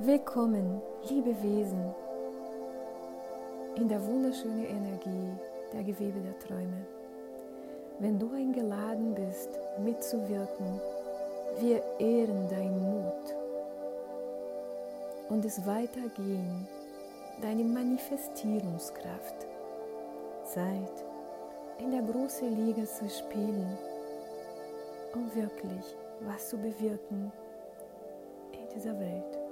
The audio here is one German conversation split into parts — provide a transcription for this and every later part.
Willkommen, liebe Wesen, in der wunderschönen Energie der Gewebe der Träume. Wenn du eingeladen bist, mitzuwirken, wir ehren deinen Mut und es weitergehen, deine Manifestierungskraft. Zeit, in der großen Liga zu spielen, um wirklich was zu bewirken in dieser Welt.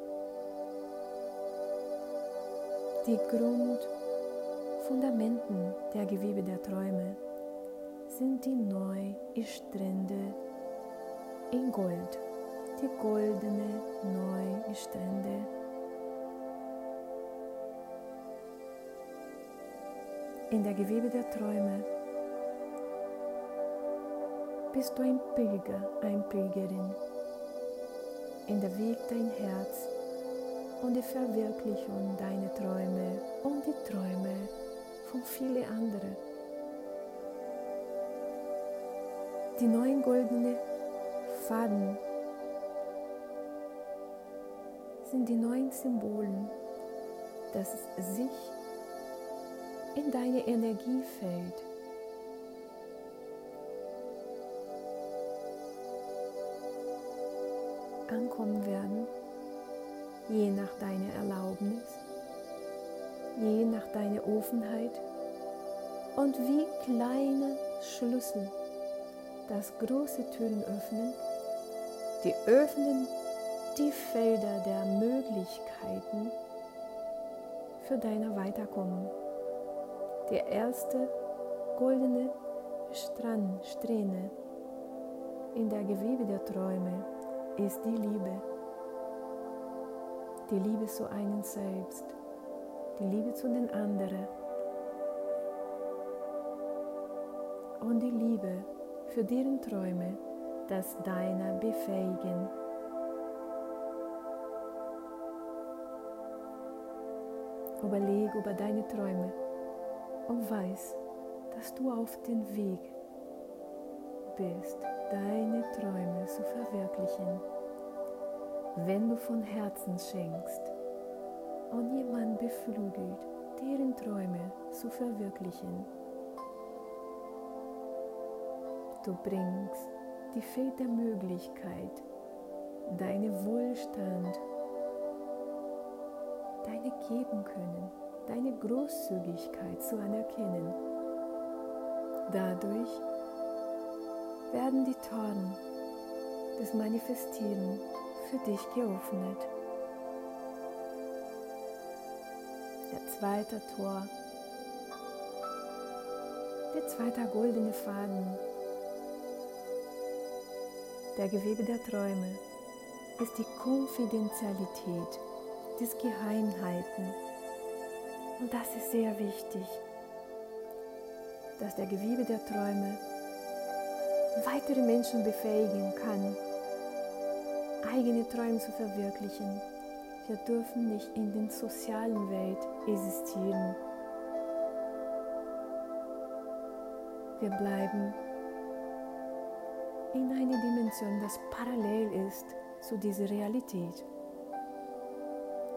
Die Grundfundamenten der Gewebe der Träume sind die neuen Strände in Gold, die goldene neuen Strände. In der Gewebe der Träume bist du ein Pilger, ein Pilgerin. In der Weg dein Herz und die Verwirklichung deiner Träume und die Träume von vielen anderen. Die neuen goldenen Faden sind die neuen Symbolen, dass sich in deine Energiefeld ankommen werden je nach deiner Erlaubnis, je nach deiner Offenheit und wie kleine Schlüssel das große Türen öffnen, die öffnen die Felder der Möglichkeiten für dein Weiterkommen. Der erste goldene Strand, Strähne in der Gewebe der Träume ist die Liebe die Liebe zu einem selbst, die Liebe zu den anderen. Und die Liebe für deren Träume, das deiner befähigen. Überleg über deine Träume und weiß, dass du auf dem Weg bist, deine Träume zu verwirklichen wenn du von Herzen schenkst und jemand beflügelt, deren Träume zu verwirklichen. Du bringst die Feld der Möglichkeit, deine Wohlstand, deine geben können, deine Großzügigkeit zu anerkennen. Dadurch werden die Toren des Manifestieren für dich geöffnet. Der zweite Tor, der zweite goldene Faden, der Gewebe der Träume ist die Konfidentialität des Geheimheiten. Und das ist sehr wichtig, dass der Gewebe der Träume weitere Menschen befähigen kann, eigene Träume zu verwirklichen. Wir dürfen nicht in der sozialen Welt existieren. Wir bleiben in einer Dimension, das parallel ist zu dieser Realität.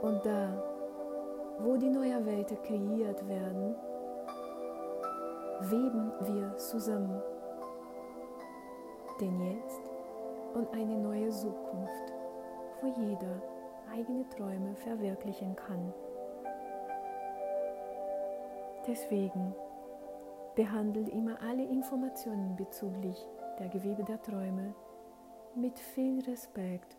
Und da, wo die neuen Welten kreiert werden, weben wir zusammen. Denn jetzt und eine neue Zukunft, wo jeder eigene Träume verwirklichen kann. Deswegen behandelt immer alle Informationen bezüglich der Gewebe der Träume mit viel Respekt.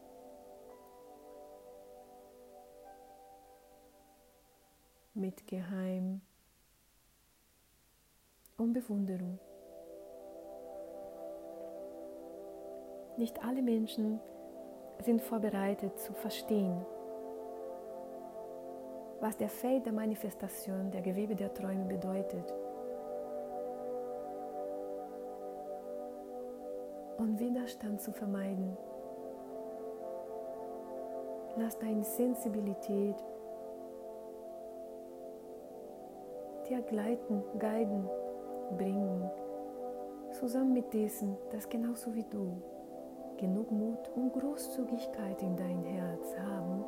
mit Geheim und Bewunderung. Nicht alle Menschen sind vorbereitet zu verstehen, was der Feld der Manifestation der Gewebe der Träume bedeutet. Und Widerstand zu vermeiden. Lass deine Sensibilität dir gleiten, guiden, bringen, zusammen mit diesen, das genauso wie du genug Mut und Großzügigkeit in dein Herz haben,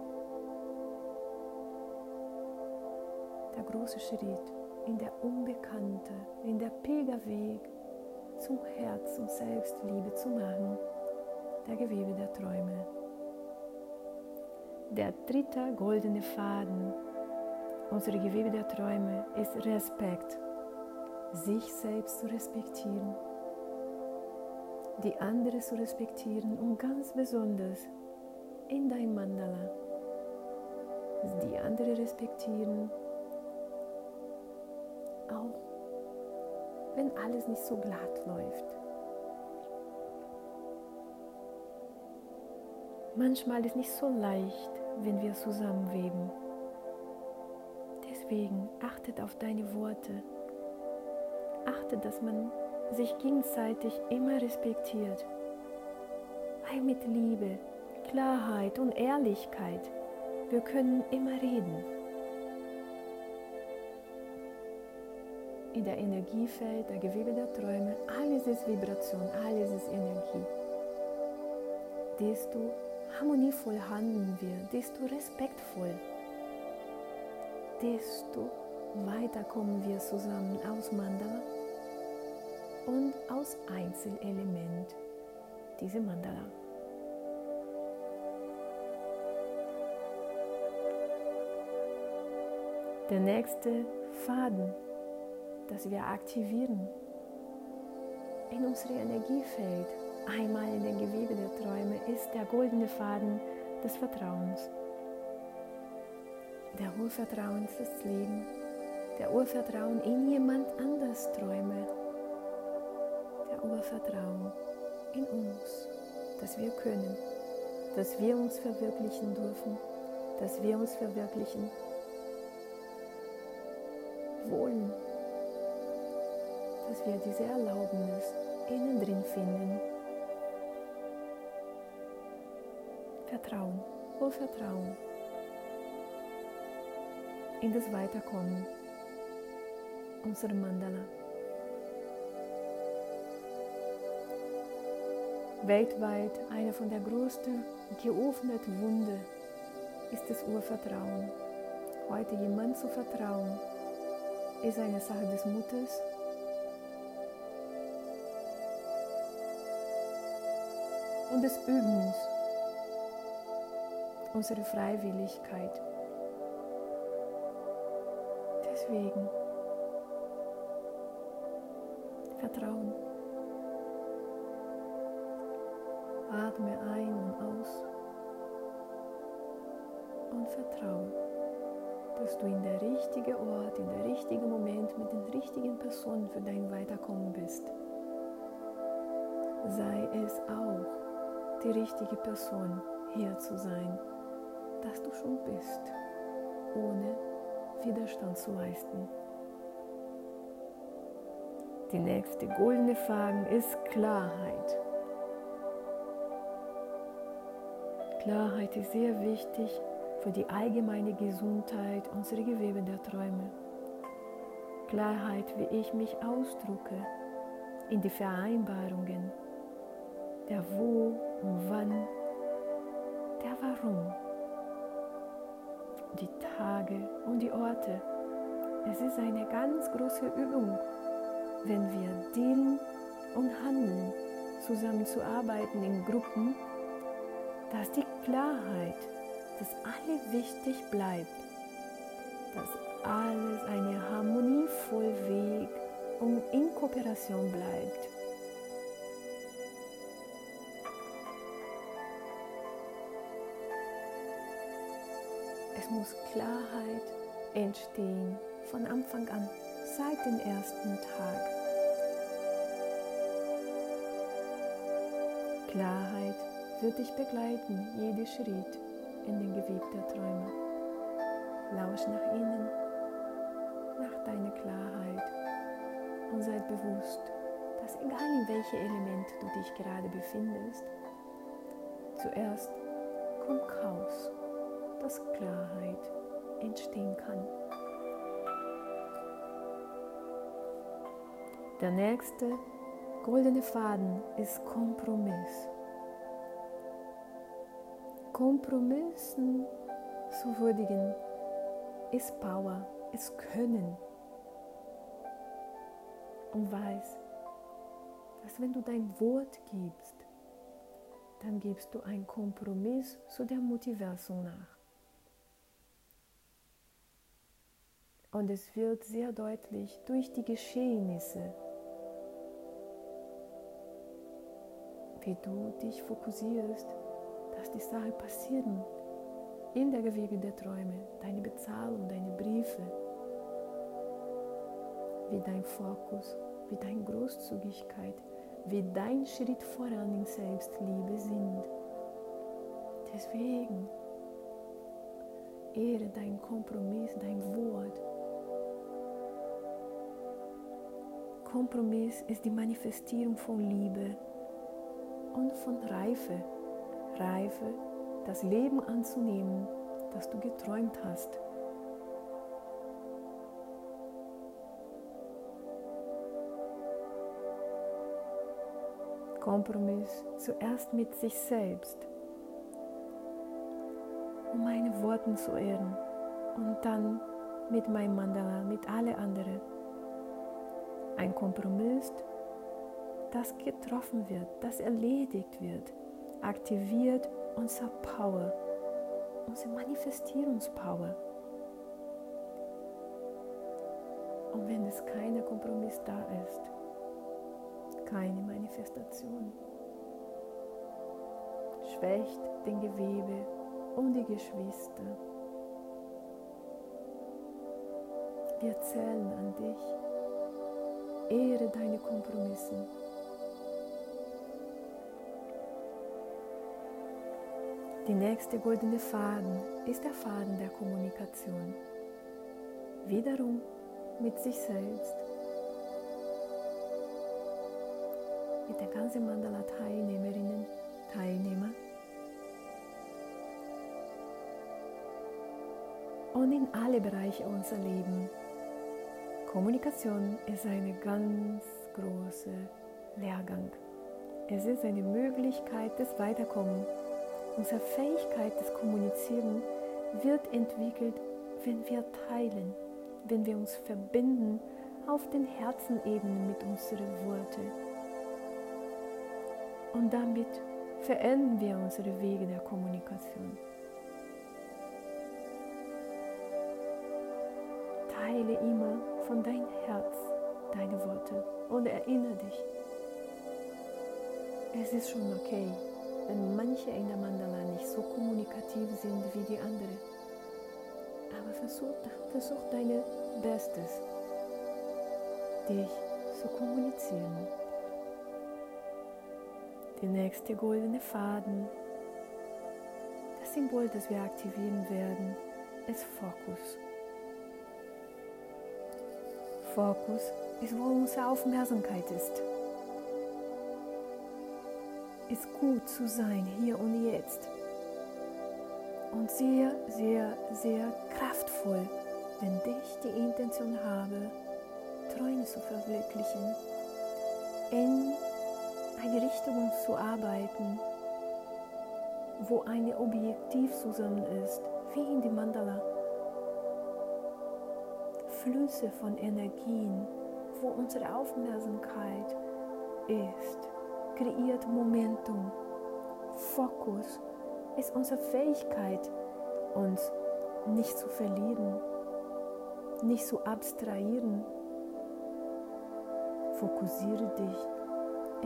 der große Schritt in der Unbekannte, in der Pilgerweg zum Herz und Selbstliebe zu machen, der Gewebe der Träume. Der dritte goldene Faden. Unserer Gewebe der Träume ist Respekt, sich selbst zu respektieren die andere zu respektieren und ganz besonders in dein Mandala die andere respektieren, auch wenn alles nicht so glatt läuft. Manchmal ist nicht so leicht, wenn wir zusammenweben. Deswegen achtet auf deine Worte. Achtet, dass man sich gegenseitig immer respektiert. Weil mit Liebe, Klarheit und Ehrlichkeit wir können immer reden. In der Energiefeld, der Gewebe der Träume, alles ist Vibration, alles ist Energie. Desto harmonievoll handeln wir, desto respektvoll, desto weiter kommen wir zusammen aus Mandala und aus Einzelelement diese Mandala. Der nächste Faden, das wir aktivieren in unserem Energiefeld, einmal in den Gewebe der Träume, ist der goldene Faden des Vertrauens. Der Urvertrauen ist das Leben, der Urvertrauen in jemand anders Träume, der Urvertrauen in uns, dass wir können, dass wir uns verwirklichen dürfen, dass wir uns verwirklichen wollen, dass wir diese Erlaubnis innen drin finden. Vertrauen, voll Vertrauen in das Weiterkommen unserer Mandala. Weltweit eine von der größten geöffneten Wunde ist das Urvertrauen. Heute jemand zu vertrauen, ist eine Sache des Mutes. Und des Übens, unsere Freiwilligkeit. Deswegen Vertrauen. Atme ein und aus und vertraue dass du in der richtigen Ort, in der richtigen Moment mit den richtigen Personen für dein Weiterkommen bist. Sei es auch die richtige Person hier zu sein, dass du schon bist, ohne Widerstand zu leisten. Die nächste goldene Frage ist Klarheit. Klarheit ist sehr wichtig für die allgemeine Gesundheit unserer Gewebe der Träume. Klarheit, wie ich mich ausdrücke, in die Vereinbarungen, der Wo und Wann, der Warum, die Tage und die Orte. Es ist eine ganz große Übung, wenn wir dealen und handeln, zusammenzuarbeiten in Gruppen, dass die Klarheit dass alles wichtig bleibt, dass alles eine harmonievoll Weg und in Kooperation bleibt. Es muss Klarheit entstehen von Anfang an, seit dem ersten Tag. Klarheit wird dich begleiten, jede Schritt in den Geweb der Träume. Lausch nach innen, nach deiner Klarheit und sei bewusst, dass egal in welchem Element du dich gerade befindest, zuerst kommt Chaos, dass Klarheit entstehen kann. Der nächste goldene Faden ist Kompromiss. Kompromissen zu würdigen ist Power, es können. Und weiß, dass wenn du dein Wort gibst, dann gibst du einen Kompromiss zu der Multiversum nach. Und es wird sehr deutlich durch die Geschehnisse, wie du dich fokussierst, dass die Sachen passieren in der Gewege der Träume, deine Bezahlung, deine Briefe, wie dein Fokus, wie deine Großzügigkeit, wie dein Schritt voran in Selbstliebe sind. Deswegen ehre dein Kompromiss, dein Wort. Kompromiss ist die Manifestierung von Liebe und von Reife. Reife, das Leben anzunehmen, das du geträumt hast. Kompromiss zuerst mit sich selbst, um meine Worte zu ehren und dann mit meinem Mandala, mit alle anderen. Ein Kompromiss, das getroffen wird, das erledigt wird, aktiviert unsere Power, unsere Manifestierungspower. Und wenn es kein Kompromiss da ist, keine Manifestation. Schwächt den Gewebe und die Geschwister. Wir zählen an dich. Ehre deine Kompromisse. Die nächste goldene Faden ist der Faden der Kommunikation. Wiederum mit sich selbst mit der ganzen Mandala Teilnehmerinnen, Teilnehmer. Und in alle Bereiche unseres Lebens. Kommunikation ist eine ganz große Lehrgang. Es ist eine Möglichkeit des Weiterkommens. Unsere Fähigkeit des Kommunizieren wird entwickelt, wenn wir teilen, wenn wir uns verbinden auf den Herzenebenen mit unseren Worten und damit verändern wir unsere Wege der Kommunikation. Teile immer von deinem Herz deine Worte und erinnere dich. Es ist schon okay, wenn manche in der Mandala nicht so kommunikativ sind wie die anderen. Aber versuch, versuch dein Bestes, dich zu kommunizieren der nächste goldene Faden. Das Symbol, das wir aktivieren werden, ist Fokus. Fokus ist, wo unsere Aufmerksamkeit ist. Ist gut zu sein, hier und jetzt. Und sehr, sehr, sehr kraftvoll, wenn ich die Intention habe, Träume zu verwirklichen. In eine Richtung zu arbeiten, wo eine Objektiv zusammen ist, wie in die Mandala. Flüsse von Energien, wo unsere Aufmerksamkeit ist, kreiert Momentum. Fokus ist unsere Fähigkeit, uns nicht zu verlieren, nicht zu abstrahieren. Fokussiere dich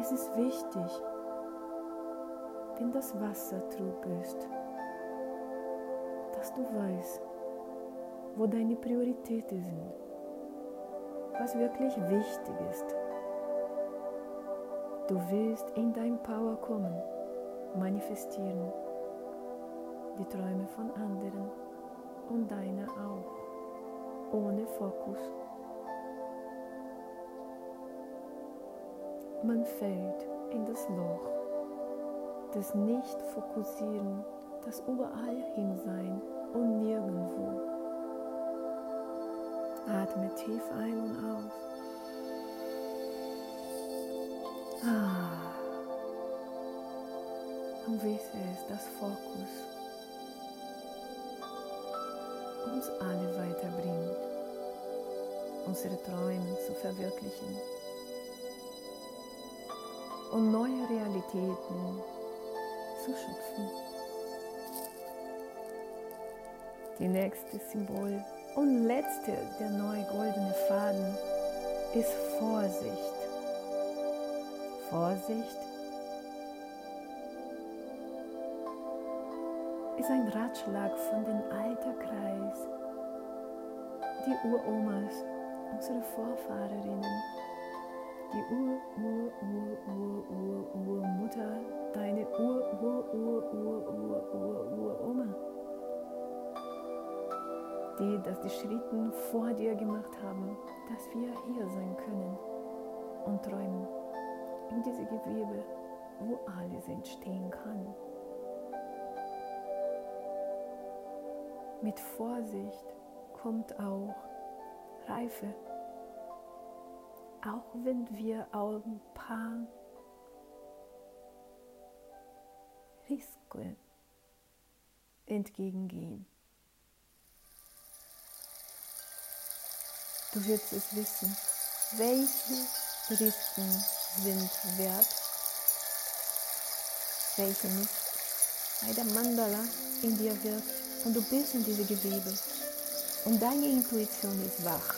es ist wichtig, wenn das Wasser trug ist, dass du weißt, wo deine Prioritäten sind, was wirklich wichtig ist. Du willst in dein Power kommen, manifestieren, die Träume von anderen und deine auch, ohne Fokus. Man fällt in das Loch des Nicht-Fokussieren, das überall hin sein und nirgendwo. Atme tief ein und aus. Ah. Und wisse es, dass Fokus uns alle weiterbringt. unsere Träume zu verwirklichen und neue Realitäten zu schöpfen. Die nächste Symbol und letzte der neue goldene Faden ist Vorsicht. Vorsicht. Ist ein Ratschlag von dem Alterkreis, die Uromas, unsere Vorfahrerinnen, die Ur, Ur, Ur, Ur, Ur, Urmutter, deine Ur, Ur, Ur, Ur, Ur, Ur, Uroma, die das die Schritten vor dir gemacht haben, dass wir hier sein können und träumen in diese Gewebe, wo alles entstehen kann. Mit Vorsicht kommt auch Reife, auch wenn wir auch ein paar Risiken entgegengehen. Du wirst es wissen, welche Risiken sind wert, welche nicht. Weil der Mandala in dir wirkt und du bist in diese Gewebe und deine Intuition ist wach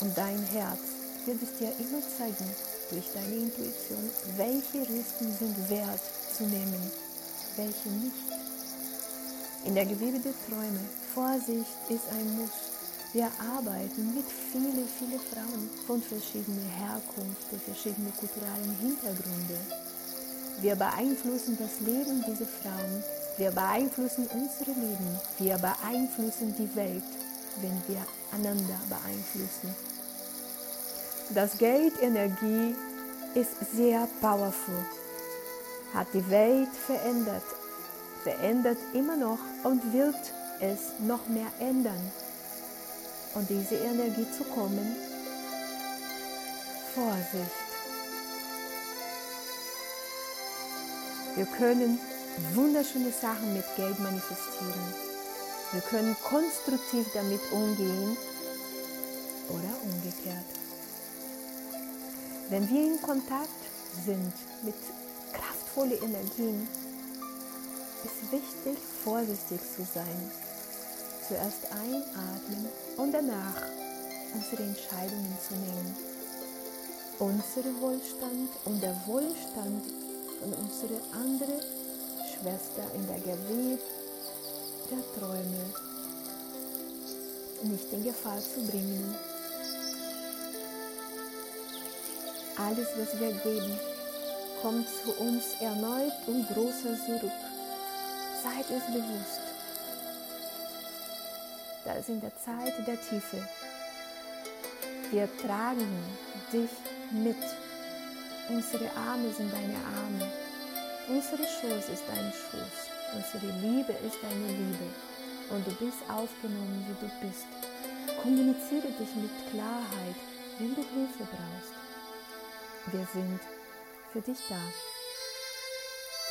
und dein Herz wird es dir immer zeigen durch deine Intuition, welche Risiken sind wert zu nehmen, welche nicht. In der Gewebe der Träume, Vorsicht ist ein Muss. Wir arbeiten mit vielen, vielen Frauen von verschiedenen Herkünften, verschiedenen kulturellen Hintergründen. Wir beeinflussen das Leben dieser Frauen wir beeinflussen unser Leben. Wir beeinflussen die Welt, wenn wir einander beeinflussen. Das Geldenergie ist sehr powerful, hat die Welt verändert, verändert immer noch und wird es noch mehr ändern. Und diese Energie zu kommen, Vorsicht. Wir können wunderschöne Sachen mit Geld manifestieren. Wir können konstruktiv damit umgehen oder umgekehrt. Wenn wir in Kontakt sind mit kraftvollen Energien, ist wichtig, vorsichtig zu sein. Zuerst einatmen und danach unsere Entscheidungen zu nehmen. Unsere Wohlstand und der Wohlstand von unseren anderen Schwester in der Gewebe der Träume nicht in Gefahr zu bringen. Alles, was wir geben, kommt zu uns erneut und größer zurück. Seid es bewusst. Da ist in der Zeit der Tiefe. Wir tragen dich mit. Unsere Arme sind deine Arme. Unsere Schoß ist dein Schoß, unsere Liebe ist deine Liebe und du bist aufgenommen, wie du bist. Kommuniziere dich mit Klarheit, wenn du Hilfe brauchst. Wir sind für dich da.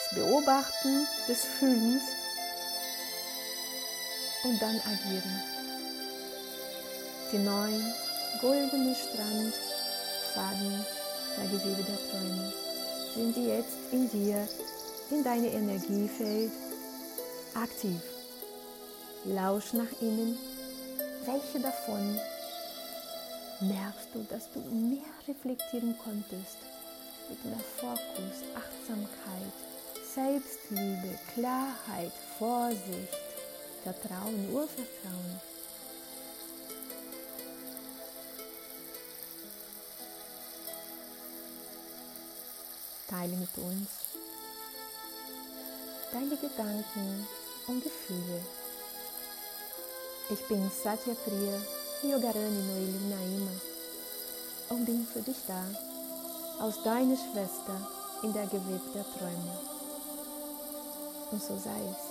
Das Beobachten des Fühlens und dann agieren. Die neuen goldenen Strandfaden der Gewebe der Träume sind jetzt in dir, in deine Energiefeld aktiv. Lausch nach innen. Welche davon merkst du, dass du mehr reflektieren konntest? Mit mehr Fokus, Achtsamkeit, Selbstliebe, Klarheit, Vorsicht, Vertrauen, Urvertrauen. Teile mit uns deine Gedanken und Gefühle. Ich bin Satya Priya Yogarani Noeli Naima und bin für dich da, aus deiner Schwester in der Gewebe der Träume. Und so sei es.